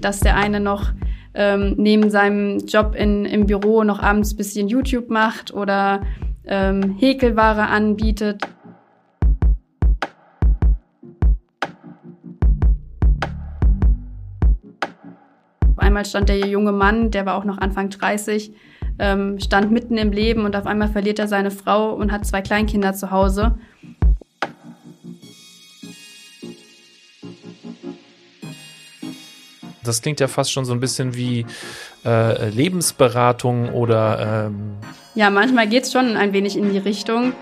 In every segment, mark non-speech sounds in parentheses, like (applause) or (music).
dass der eine noch ähm, neben seinem Job in, im Büro noch abends bisschen YouTube macht oder ähm, Häkelware anbietet. Einmal stand der junge Mann, der war auch noch Anfang 30, ähm, stand mitten im Leben und auf einmal verliert er seine Frau und hat zwei Kleinkinder zu Hause. Das klingt ja fast schon so ein bisschen wie äh, Lebensberatung oder. Ähm ja, manchmal geht es schon ein wenig in die Richtung.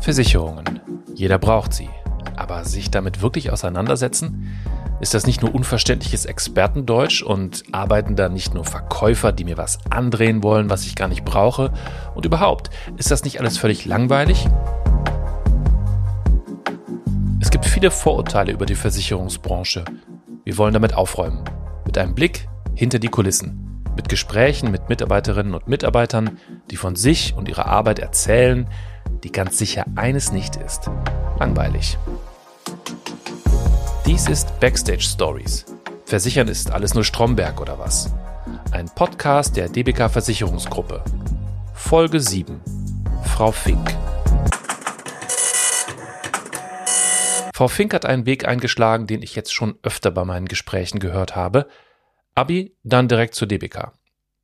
Versicherungen. Jeder braucht sie. Aber sich damit wirklich auseinandersetzen? Ist das nicht nur unverständliches Expertendeutsch und arbeiten da nicht nur Verkäufer, die mir was andrehen wollen, was ich gar nicht brauche? Und überhaupt, ist das nicht alles völlig langweilig? Viele Vorurteile über die Versicherungsbranche. Wir wollen damit aufräumen. Mit einem Blick hinter die Kulissen. Mit Gesprächen mit Mitarbeiterinnen und Mitarbeitern, die von sich und ihrer Arbeit erzählen, die ganz sicher eines nicht ist. Langweilig. Dies ist Backstage Stories. Versichern ist alles nur Stromberg oder was? Ein Podcast der DBK Versicherungsgruppe. Folge 7. Frau Fink. Frau Fink hat einen Weg eingeschlagen, den ich jetzt schon öfter bei meinen Gesprächen gehört habe. Abi, dann direkt zur DBK.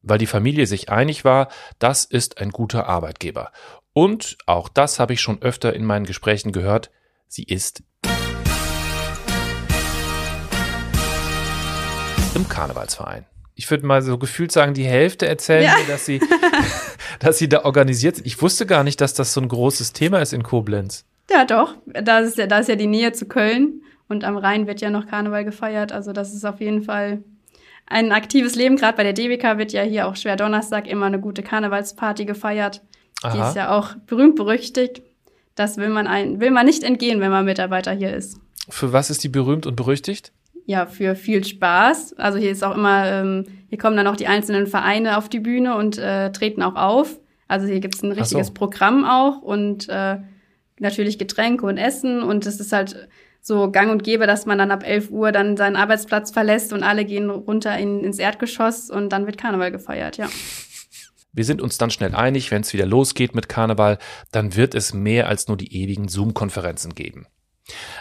Weil die Familie sich einig war, das ist ein guter Arbeitgeber. Und, auch das habe ich schon öfter in meinen Gesprächen gehört, sie ist im Karnevalsverein. Ich würde mal so gefühlt sagen, die Hälfte erzählen ja. mir, dass sie, (laughs) dass sie da organisiert sind. Ich wusste gar nicht, dass das so ein großes Thema ist in Koblenz. Ja, doch. Da ist ja, da ist ja die Nähe zu Köln und am Rhein wird ja noch Karneval gefeiert. Also das ist auf jeden Fall ein aktives Leben. Gerade bei der DBK wird ja hier auch schwer Donnerstag immer eine gute Karnevalsparty gefeiert. Aha. Die ist ja auch berühmt berüchtigt. Das will man ein, will man nicht entgehen, wenn man Mitarbeiter hier ist. Für was ist die berühmt und berüchtigt? Ja, für viel Spaß. Also hier ist auch immer, ähm, hier kommen dann auch die einzelnen Vereine auf die Bühne und äh, treten auch auf. Also hier gibt's ein richtiges so. Programm auch und äh, natürlich Getränke und Essen und es ist halt so gang und gäbe, dass man dann ab 11 Uhr dann seinen Arbeitsplatz verlässt und alle gehen runter in, ins Erdgeschoss und dann wird Karneval gefeiert, ja. Wir sind uns dann schnell einig, wenn es wieder losgeht mit Karneval, dann wird es mehr als nur die ewigen Zoom-Konferenzen geben.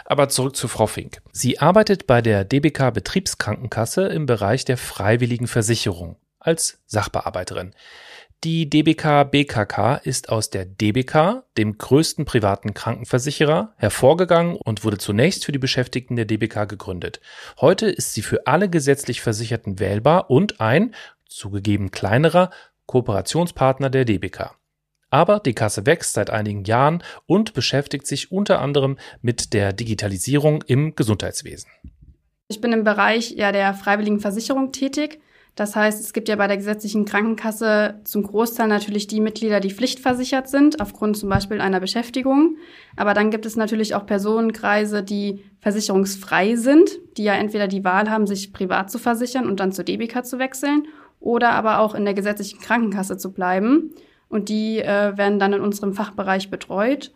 Aber zurück zu Frau Fink. Sie arbeitet bei der DBK Betriebskrankenkasse im Bereich der freiwilligen Versicherung als Sachbearbeiterin. Die DBK BKK ist aus der DBK, dem größten privaten Krankenversicherer, hervorgegangen und wurde zunächst für die Beschäftigten der DBK gegründet. Heute ist sie für alle gesetzlich Versicherten wählbar und ein, zugegeben kleinerer, Kooperationspartner der DBK. Aber die Kasse wächst seit einigen Jahren und beschäftigt sich unter anderem mit der Digitalisierung im Gesundheitswesen. Ich bin im Bereich ja, der freiwilligen Versicherung tätig. Das heißt, es gibt ja bei der gesetzlichen Krankenkasse zum Großteil natürlich die Mitglieder, die pflichtversichert sind, aufgrund zum Beispiel einer Beschäftigung. Aber dann gibt es natürlich auch Personenkreise, die versicherungsfrei sind, die ja entweder die Wahl haben, sich privat zu versichern und dann zur DBK zu wechseln oder aber auch in der gesetzlichen Krankenkasse zu bleiben. Und die äh, werden dann in unserem Fachbereich betreut.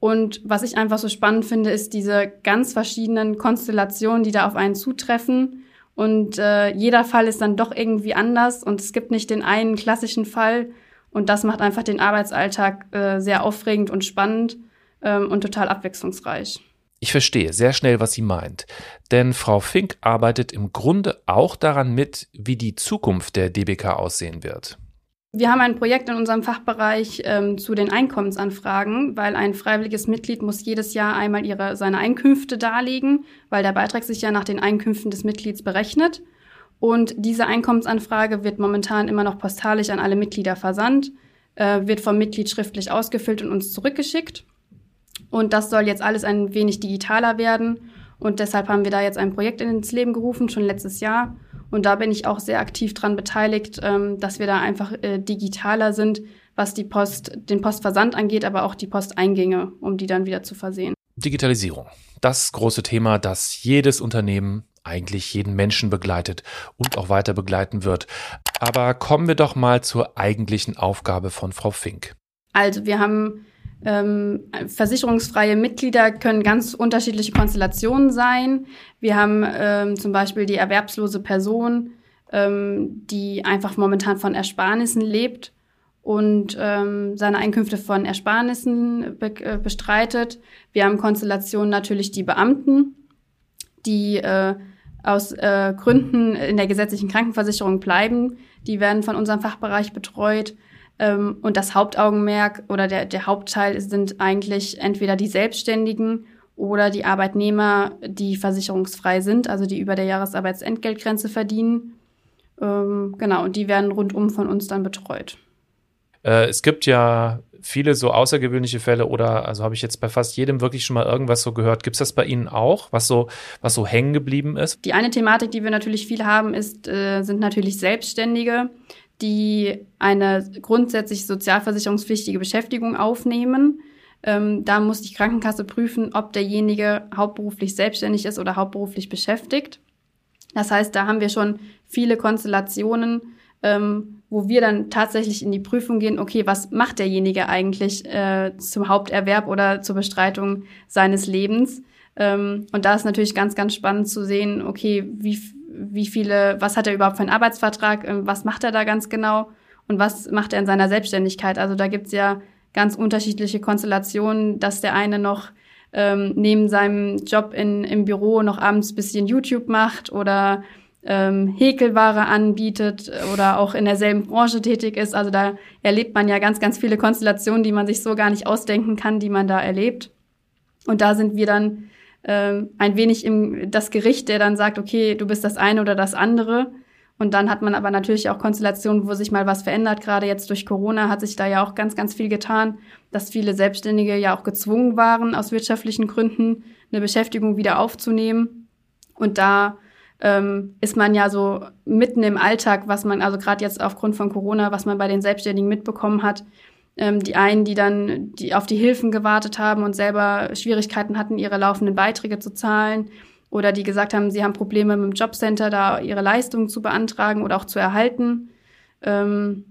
Und was ich einfach so spannend finde, ist diese ganz verschiedenen Konstellationen, die da auf einen zutreffen und äh, jeder Fall ist dann doch irgendwie anders und es gibt nicht den einen klassischen Fall. Und das macht einfach den Arbeitsalltag äh, sehr aufregend und spannend ähm, und total abwechslungsreich. Ich verstehe sehr schnell, was sie meint. Denn Frau Fink arbeitet im Grunde auch daran mit, wie die Zukunft der DBK aussehen wird. Wir haben ein Projekt in unserem Fachbereich ähm, zu den Einkommensanfragen, weil ein freiwilliges Mitglied muss jedes Jahr einmal ihre, seine Einkünfte darlegen, weil der Beitrag sich ja nach den Einkünften des Mitglieds berechnet. Und diese Einkommensanfrage wird momentan immer noch postalisch an alle Mitglieder versandt, äh, wird vom Mitglied schriftlich ausgefüllt und uns zurückgeschickt. Und das soll jetzt alles ein wenig digitaler werden. Und deshalb haben wir da jetzt ein Projekt ins Leben gerufen, schon letztes Jahr und da bin ich auch sehr aktiv dran beteiligt, ähm, dass wir da einfach äh, digitaler sind, was die Post, den Postversand angeht, aber auch die Posteingänge, um die dann wieder zu versehen. Digitalisierung. Das große Thema, das jedes Unternehmen eigentlich jeden Menschen begleitet und auch weiter begleiten wird. Aber kommen wir doch mal zur eigentlichen Aufgabe von Frau Fink. Also wir haben Ähm, versicherungsfreie Mitglieder können ganz unterschiedliche Konstellationen sein. Wir haben ähm, zum Beispiel die erwerbslose Person, ähm, die einfach momentan von Ersparnissen lebt und ähm, seine Einkünfte von Ersparnissen be äh, bestreitet. Wir haben Konstellationen natürlich die Beamten, die äh, aus äh, Gründen in der gesetzlichen Krankenversicherung bleiben. Die werden von unserem Fachbereich betreut. Ähm, und das Hauptaugenmerk oder der, der Hauptteil sind eigentlich entweder die Selbstständigen oder die Arbeitnehmer, die versicherungsfrei sind, also die über der Jahresarbeitsentgeltgrenze verdienen. Ähm, genau, und die werden rundum von uns dann betreut. Äh, es gibt ja viele so außergewöhnliche Fälle oder also habe ich jetzt bei fast jedem wirklich schon mal irgendwas so gehört. Gibt es das bei Ihnen auch, was so, was so hängen geblieben ist? Die eine Thematik, die wir natürlich viel haben, ist, äh, sind natürlich Selbstständige, die eine grundsätzlich sozialversicherungspflichtige Beschäftigung aufnehmen. Ähm, da muss die Krankenkasse prüfen, ob derjenige hauptberuflich selbstständig ist oder hauptberuflich beschäftigt. Das heißt, da haben wir schon viele Konstellationen, ähm, wo wir dann tatsächlich in die Prüfung gehen, okay, was macht derjenige eigentlich äh, zum Haupterwerb oder zur Bestreitung seines Lebens? Ähm, und da ist natürlich ganz, ganz spannend zu sehen, okay, wie, wie viele, was hat er überhaupt für einen Arbeitsvertrag, äh, was macht er da ganz genau und was macht er in seiner Selbstständigkeit? Also da gibt's ja ganz unterschiedliche Konstellationen, dass der eine noch ähm, neben seinem Job in, im Büro noch abends bisschen YouTube macht oder ähm, Häkelware anbietet oder auch in derselben Branche tätig ist. Also da erlebt man ja ganz, ganz viele Konstellationen, die man sich so gar nicht ausdenken kann, die man da erlebt. Und da sind wir dann ähm, ein wenig im das Gericht, der dann sagt, okay, du bist das eine oder das andere. Und dann hat man aber natürlich auch Konstellationen, wo sich mal was verändert. Gerade jetzt durch Corona hat sich da ja auch ganz, ganz viel getan, dass viele Selbstständige ja auch gezwungen waren, aus wirtschaftlichen Gründen eine Beschäftigung wieder aufzunehmen. Und da ähm, ist man ja so mitten im Alltag, was man also gerade jetzt aufgrund von Corona, was man bei den Selbstständigen mitbekommen hat. Ähm, die einen, die dann die auf die Hilfen gewartet haben und selber Schwierigkeiten hatten, ihre laufenden Beiträge zu zahlen oder die gesagt haben, sie haben Probleme mit dem Jobcenter, da ihre Leistungen zu beantragen oder auch zu erhalten. Ähm,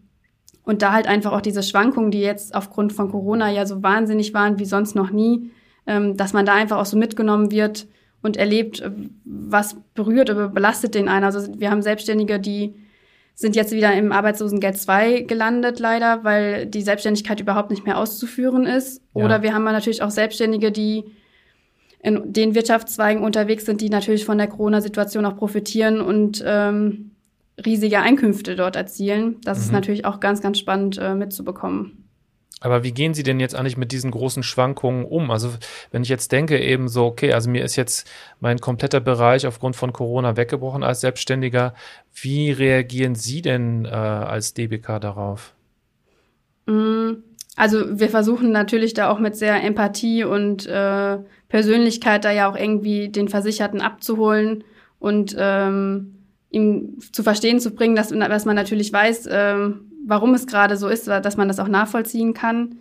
und da halt einfach auch diese Schwankungen, die jetzt aufgrund von Corona ja so wahnsinnig waren wie sonst noch nie, ähm, dass man da einfach auch so mitgenommen wird und erlebt, äh, was berührt oder belastet den einen. Also wir haben Selbstständige, die sind jetzt wieder im Arbeitslosengeld 2 gelandet, leider, weil die Selbstständigkeit überhaupt nicht mehr auszuführen ist. Ja. Oder wir haben natürlich auch Selbstständige, die in den Wirtschaftszweigen unterwegs sind, die natürlich von der Corona-Situation auch profitieren und ähm, riesige Einkünfte dort erzielen. Das mhm. ist natürlich auch ganz, ganz spannend äh, mitzubekommen. Aber wie gehen Sie denn jetzt eigentlich mit diesen großen Schwankungen um? Also wenn ich jetzt denke eben so, okay, also mir ist jetzt mein kompletter Bereich aufgrund von Corona weggebrochen als Selbstständiger. Wie reagieren Sie denn äh, als DBK darauf? Mm, also wir versuchen natürlich da auch mit sehr Empathie und äh, Persönlichkeit da ja auch irgendwie den Versicherten abzuholen und ähm, ihm zu verstehen zu bringen, dass, dass man natürlich weiß, ähm, warum es gerade so ist, dass man das auch nachvollziehen kann.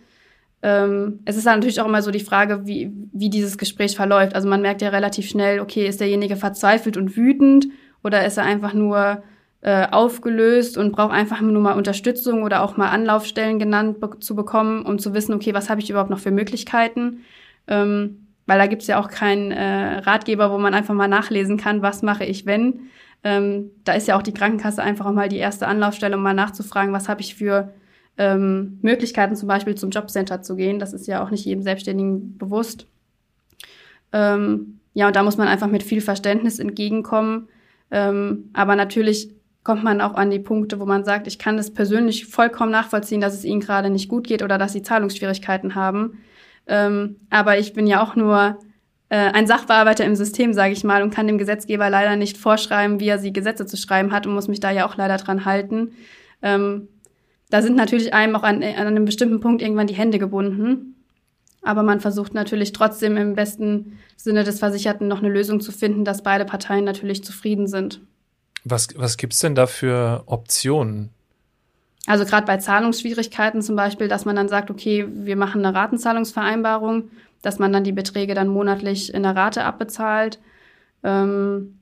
Ähm, es ist dann natürlich auch immer so die Frage, wie, wie dieses Gespräch verläuft. Also man merkt ja relativ schnell, okay, ist derjenige verzweifelt und wütend oder ist er einfach nur äh, aufgelöst und braucht einfach nur mal Unterstützung oder auch mal Anlaufstellen genannt be zu bekommen, um zu wissen, okay, was habe ich überhaupt noch für Möglichkeiten? Ähm, weil da gibt's ja auch keinen äh, Ratgeber, wo man einfach mal nachlesen kann, was mache ich, wenn. Ähm, da ist ja auch die Krankenkasse einfach auch mal die erste Anlaufstelle, um mal nachzufragen, was habe ich für ähm, Möglichkeiten, zum Beispiel zum Jobcenter zu gehen. Das ist ja auch nicht jedem Selbstständigen bewusst. Ähm, ja, und da muss man einfach mit viel Verständnis entgegenkommen. Ähm, aber natürlich kommt man auch an die Punkte, wo man sagt, ich kann das persönlich vollkommen nachvollziehen, dass es ihnen gerade nicht gut geht oder dass sie Zahlungsschwierigkeiten haben. Ähm, aber ich bin ja auch nur äh, ein Sachbearbeiter im System, sage ich mal, und kann dem Gesetzgeber leider nicht vorschreiben, wie er sie Gesetze zu schreiben hat und muss mich da ja auch leider dran halten. Ähm, da sind natürlich einem auch an, an einem bestimmten Punkt irgendwann die Hände gebunden. Aber man versucht natürlich trotzdem im besten Sinne des Versicherten noch eine Lösung zu finden, dass beide Parteien natürlich zufrieden sind. Was, was gibt's denn da für Optionen? Also gerade bei Zahlungsschwierigkeiten zum Beispiel, dass man dann sagt, okay, wir machen eine Ratenzahlungsvereinbarung dass man dann die Beträge dann monatlich in der Rate abbezahlt. Ähm,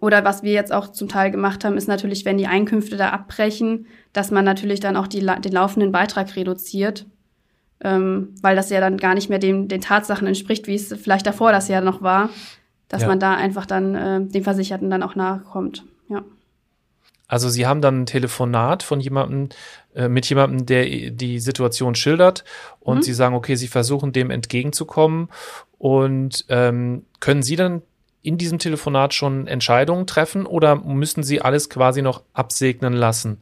oder was wir jetzt auch zum Teil gemacht haben, ist natürlich, wenn die Einkünfte da abbrechen, dass man natürlich dann auch die, den laufenden Beitrag reduziert. ähm, weil das ja dann gar nicht mehr dem, den Tatsachen entspricht, wie es vielleicht davor das Jahr noch war, dass ja. man da einfach dann äh, dem Versicherten dann auch nachkommt. Ja. Also Sie haben dann ein Telefonat von jemandem, äh, mit jemandem, der die Situation schildert und mhm. Sie sagen, okay, Sie versuchen dem entgegenzukommen und ähm, können Sie dann in diesem Telefonat schon Entscheidungen treffen oder müssen Sie alles quasi noch absegnen lassen?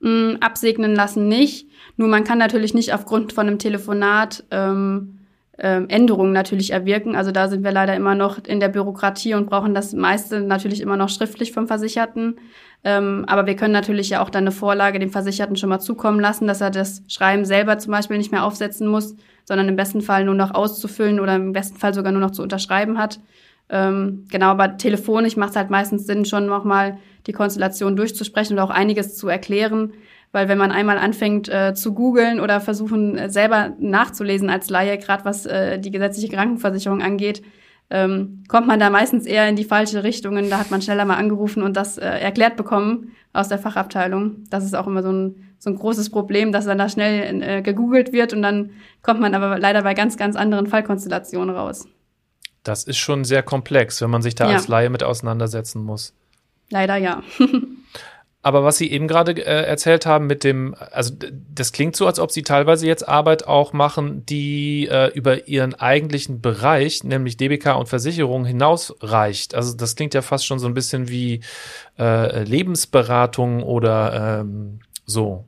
Mm, absegnen lassen nicht. Nur man kann natürlich nicht aufgrund von einem Telefonat ähm, ähm, Änderungen natürlich erwirken. Also da sind wir leider immer noch in der Bürokratie und brauchen das meiste natürlich immer noch schriftlich vom Versicherten. Ähm, aber wir können natürlich ja auch dann eine Vorlage dem Versicherten schon mal zukommen lassen, dass er das Schreiben selber zum Beispiel nicht mehr aufsetzen muss, sondern im besten Fall nur noch auszufüllen oder im besten Fall sogar nur noch zu unterschreiben hat. Ähm, genau, aber telefonisch macht es halt meistens Sinn, schon nochmal die Konstellation durchzusprechen und auch einiges zu erklären. Weil wenn man einmal anfängt äh, zu googeln oder versuchen äh, selber nachzulesen als Laie, gerade was äh, die gesetzliche Krankenversicherung angeht, ähm, kommt man da meistens eher in die falsche Richtungen. Da hat man schneller mal angerufen und das äh, erklärt bekommen aus der Fachabteilung. Das ist auch immer so ein, so ein großes Problem, dass dann da schnell äh, gegoogelt wird und dann kommt man aber leider bei ganz, ganz anderen Fallkonstellationen raus. Das ist schon sehr komplex, wenn man sich da ja. als Laie mit auseinandersetzen muss. Leider ja. (laughs) Aber was Sie eben gerade äh, erzählt haben mit dem, also das klingt so, als ob Sie teilweise jetzt Arbeit auch machen, die äh, über Ihren eigentlichen Bereich, nämlich DBK und Versicherung, hinausreicht. Also das klingt ja fast schon so ein bisschen wie äh, Lebensberatung oder ähm, so.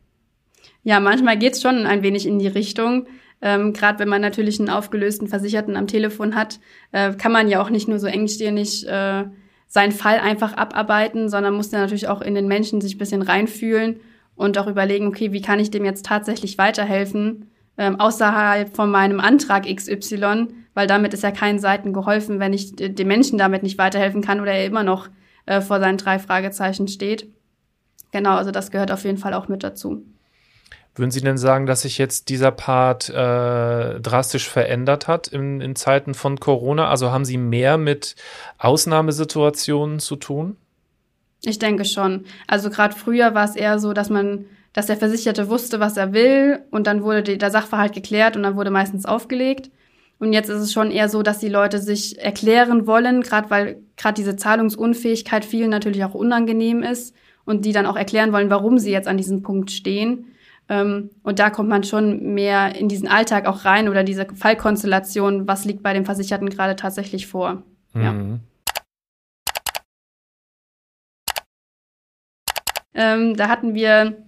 Ja, manchmal geht's schon ein wenig in die Richtung. Ähm, Gerade wenn man natürlich einen aufgelösten Versicherten am Telefon hat, äh, kann man ja auch nicht nur so engstirnig äh, seinen Fall einfach abarbeiten, sondern muss dann natürlich auch in den Menschen sich ein bisschen reinfühlen und auch überlegen, okay, wie kann ich dem jetzt tatsächlich weiterhelfen, ähm, außerhalb von meinem Antrag XY, weil damit ist ja keinen Seiten geholfen, wenn ich dem Menschen damit nicht weiterhelfen kann oder er immer noch äh, vor seinen drei Fragezeichen steht. Genau, also das gehört auf jeden Fall auch mit dazu. Würden Sie denn sagen, dass sich jetzt dieser Part äh, drastisch verändert hat in, in Zeiten von Corona? Also haben Sie mehr mit Ausnahmesituationen zu tun? Ich denke schon. Also gerade früher war es eher so, dass man, dass der Versicherte wusste, was er will und dann wurde die, der Sachverhalt geklärt und dann wurde meistens aufgelegt. Und jetzt ist es schon eher so, dass die Leute sich erklären wollen, gerade weil gerade diese Zahlungsunfähigkeit vielen natürlich auch unangenehm ist und die dann auch erklären wollen, warum sie jetzt an diesem Punkt stehen. Ähm, und da kommt man schon mehr in diesen Alltag auch rein oder diese Fallkonstellation, was liegt bei dem Versicherten gerade tatsächlich vor. Mhm. Ja. Ähm, da hatten wir,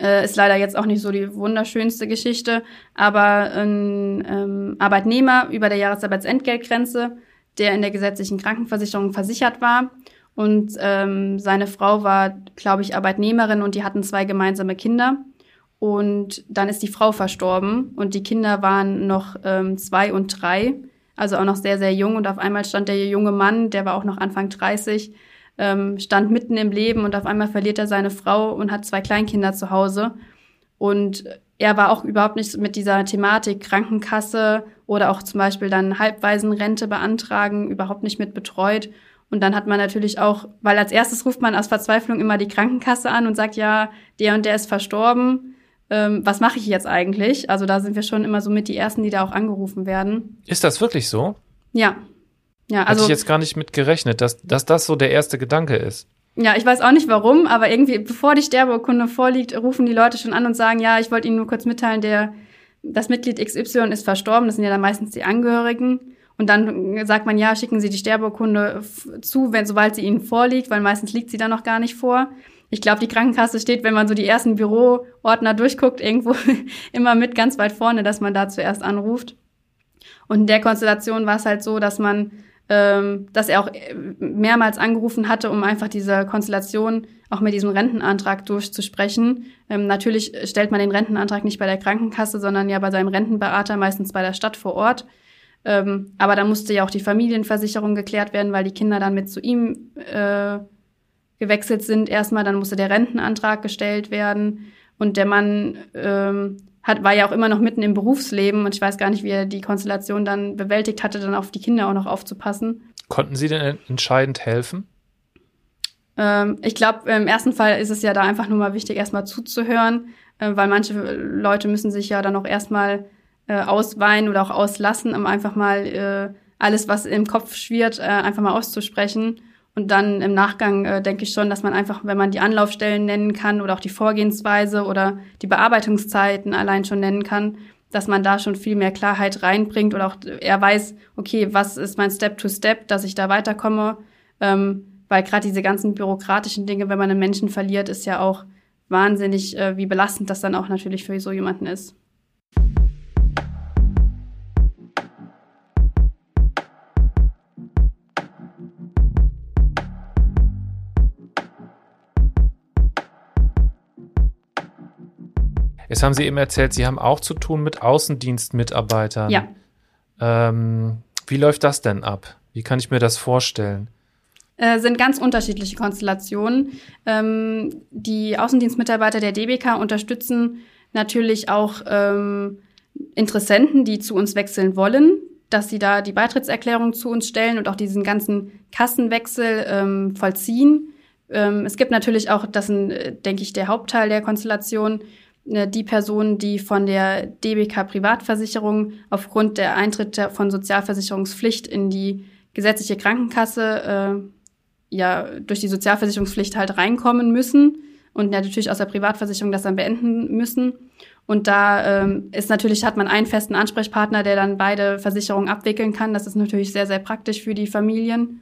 äh, ist leider jetzt auch nicht so die wunderschönste Geschichte, aber ein ähm, Arbeitnehmer über der Jahresarbeitsentgeltgrenze, der in der gesetzlichen Krankenversicherung versichert war. Und ähm, seine Frau war, glaube ich, Arbeitnehmerin und die hatten zwei gemeinsame Kinder. Und dann ist die Frau verstorben und die Kinder waren noch ähm, zwei und drei, also auch noch sehr, sehr jung. Und auf einmal stand der junge Mann, der war auch noch Anfang 30, ähm, stand mitten im Leben und auf einmal verliert er seine Frau und hat zwei Kleinkinder zu Hause. Und er war auch überhaupt nicht mit dieser Thematik Krankenkasse oder auch zum Beispiel dann Halbwaisenrente beantragen, überhaupt nicht mit betreut. Und dann hat man natürlich auch, weil als erstes ruft man aus Verzweiflung immer die Krankenkasse an und sagt, ja, der und der ist verstorben ähm, was mache ich jetzt eigentlich? Also da sind wir schon immer so mit die Ersten, die da auch angerufen werden. Ist das wirklich so? Ja. Ja, also. Hätte ich jetzt gar nicht mit gerechnet, dass, dass das so der erste Gedanke ist. Ja, ich weiß auch nicht warum, aber irgendwie, bevor die Sterbeurkunde vorliegt, rufen die Leute schon an und sagen, ja, ich wollte Ihnen nur kurz mitteilen, der, das Mitglied XY ist verstorben, das sind ja dann meistens die Angehörigen. Und dann sagt man, ja, schicken Sie die Sterbeurkunde zu, wenn, sobald sie Ihnen vorliegt, weil meistens liegt sie dann noch gar nicht vor ich glaube, die Krankenkasse steht, wenn man so die ersten Büroordner durchguckt, irgendwo (laughs) immer mit ganz weit vorne, dass man da zuerst anruft. Und in der Konstellation war es halt so, dass man, ähm, dass er auch mehrmals angerufen hatte, um einfach diese Konstellation auch mit diesem Rentenantrag durchzusprechen. Ähm, natürlich stellt man den Rentenantrag nicht bei der Krankenkasse, sondern ja bei seinem Rentenberater, meistens bei der Stadt vor Ort. Ähm, aber da musste ja auch die Familienversicherung geklärt werden, weil die Kinder dann mit zu ihm äh, gewechselt sind erstmal, dann musste der Rentenantrag gestellt werden und der Mann ähm, hat, war ja auch immer noch mitten im Berufsleben und ich weiß gar nicht, wie er die Konstellation dann bewältigt hatte, dann auf die Kinder auch noch aufzupassen. Konnten Sie denn entscheidend helfen? Ähm, ich glaube, im ersten Fall ist es ja da einfach nur mal wichtig, erstmal zuzuhören, äh, weil manche Leute müssen sich ja dann auch erstmal äh, ausweinen oder auch auslassen, um einfach mal äh, alles, was im Kopf schwirrt, äh, einfach mal auszusprechen. Und dann im Nachgang äh, denke ich schon, dass man einfach, wenn man die Anlaufstellen nennen kann oder auch die Vorgehensweise oder die Bearbeitungszeiten allein schon nennen kann, dass man da schon viel mehr Klarheit reinbringt oder auch er weiß, okay, was ist mein Step to Step, dass ich da weiterkomme. Ähm, weil gerade diese ganzen bürokratischen Dinge, wenn man einen Menschen verliert, ist ja auch wahnsinnig, äh, wie belastend das dann auch natürlich für so jemanden ist. Jetzt haben Sie eben erzählt, Sie haben auch zu tun mit Außendienstmitarbeitern. Ja. Ähm, wie läuft das denn ab? Wie kann ich mir das vorstellen? Äh, sind ganz unterschiedliche Konstellationen. Ähm, die Außendienstmitarbeiter der DBK unterstützen natürlich auch ähm, Interessenten, die zu uns wechseln wollen, dass sie da die Beitrittserklärung zu uns stellen und auch diesen ganzen Kassenwechsel ähm, vollziehen. Ähm, es gibt natürlich auch, das ist, äh, denke ich, der Hauptteil der Konstellation, die Personen, die von der DBK Privatversicherung aufgrund der Eintritt von Sozialversicherungspflicht in die gesetzliche Krankenkasse äh, ja durch die Sozialversicherungspflicht halt reinkommen müssen und natürlich aus der Privatversicherung das dann beenden müssen. Und da ähm, ist natürlich, hat man einen festen Ansprechpartner, der dann beide Versicherungen abwickeln kann. Das ist natürlich sehr, sehr praktisch für die Familien.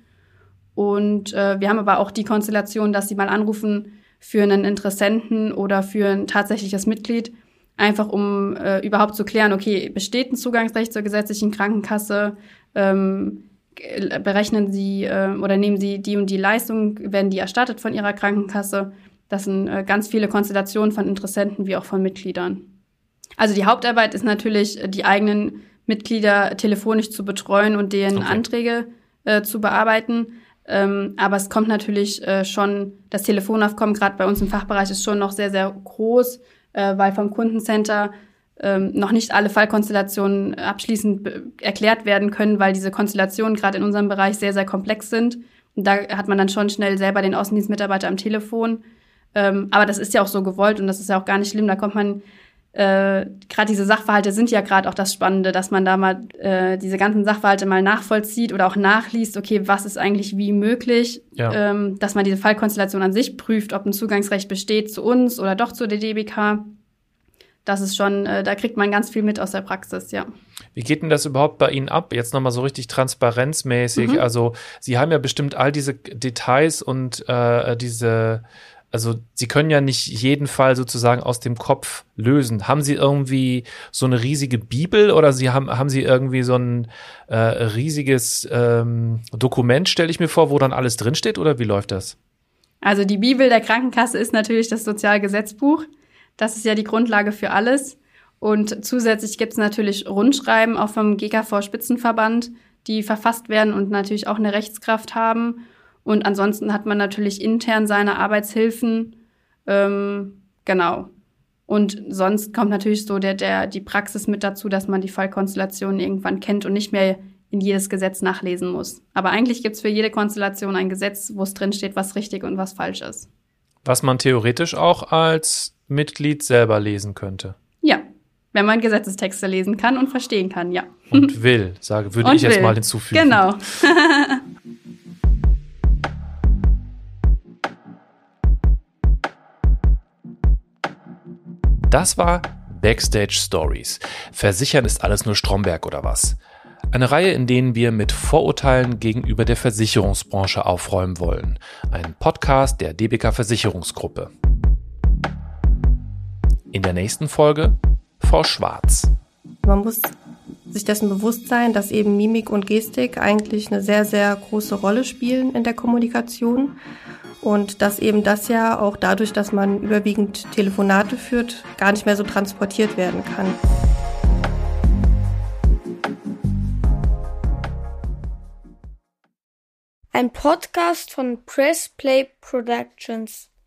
Und äh, wir haben aber auch die Konstellation, dass sie mal anrufen, für einen Interessenten oder für ein tatsächliches Mitglied, einfach um äh, überhaupt zu klären, okay, besteht ein Zugangsrecht zur gesetzlichen Krankenkasse, ähm, berechnen Sie äh, oder nehmen Sie die und die Leistung, werden die erstattet von Ihrer Krankenkasse. Das sind äh, ganz viele Konstellationen von Interessenten wie auch von Mitgliedern. Also die Hauptarbeit ist natürlich, die eigenen Mitglieder telefonisch zu betreuen und deren okay. Anträge äh, zu bearbeiten. Ähm, aber es kommt natürlich äh, schon, das Telefonaufkommen gerade bei uns im Fachbereich ist schon noch sehr, sehr groß, äh, weil vom Kundencenter ähm, noch nicht alle Fallkonstellationen abschließend erklärt werden können, weil diese Konstellationen gerade in unserem Bereich sehr, sehr komplex sind. Und da hat man dann schon schnell selber den Außendienstmitarbeiter am Telefon. Ähm, aber das ist ja auch so gewollt und das ist ja auch gar nicht schlimm. Da kommt man äh, gerade diese Sachverhalte sind ja gerade auch das Spannende, dass man da mal äh, diese ganzen Sachverhalte mal nachvollzieht oder auch nachliest, okay, was ist eigentlich wie möglich, ja. ähm, dass man diese Fallkonstellation an sich prüft, ob ein Zugangsrecht besteht zu uns oder doch zur DDBK. Das ist schon, äh, da kriegt man ganz viel mit aus der Praxis, ja. Wie geht denn das überhaupt bei Ihnen ab? Jetzt nochmal so richtig transparenzmäßig. Mhm. Also Sie haben ja bestimmt all diese Details und äh, diese also Sie können ja nicht jeden Fall sozusagen aus dem Kopf lösen. Haben Sie irgendwie so eine riesige Bibel oder Sie haben, haben Sie irgendwie so ein äh, riesiges ähm, Dokument, stelle ich mir vor, wo dann alles drinsteht oder wie läuft das? Also die Bibel der Krankenkasse ist natürlich das Sozialgesetzbuch. Das ist ja die Grundlage für alles. Und zusätzlich gibt es natürlich Rundschreiben auch vom GKV Spitzenverband, die verfasst werden und natürlich auch eine Rechtskraft haben. Und ansonsten hat man natürlich intern seine Arbeitshilfen. Ähm, genau. Und sonst kommt natürlich so der, der, die Praxis mit dazu, dass man die Fallkonstellation irgendwann kennt und nicht mehr in jedes Gesetz nachlesen muss. Aber eigentlich gibt es für jede Konstellation ein Gesetz, wo es drinsteht, was richtig und was falsch ist. Was man theoretisch auch als Mitglied selber lesen könnte. Ja, wenn man Gesetzestexte lesen kann und verstehen kann, ja. Und (laughs) will, sage, würde und ich will. jetzt mal hinzufügen. Genau. (laughs) Das war Backstage Stories. Versichern ist alles nur Stromberg oder was? Eine Reihe, in denen wir mit Vorurteilen gegenüber der Versicherungsbranche aufräumen wollen. Ein Podcast der DBK Versicherungsgruppe. In der nächsten Folge Frau Schwarz. Man muss sich dessen bewusst sein, dass eben Mimik und Gestik eigentlich eine sehr, sehr große Rolle spielen in der Kommunikation und dass eben das ja auch dadurch, dass man überwiegend Telefonate führt, gar nicht mehr so transportiert werden kann. Ein Podcast von Press Play Productions.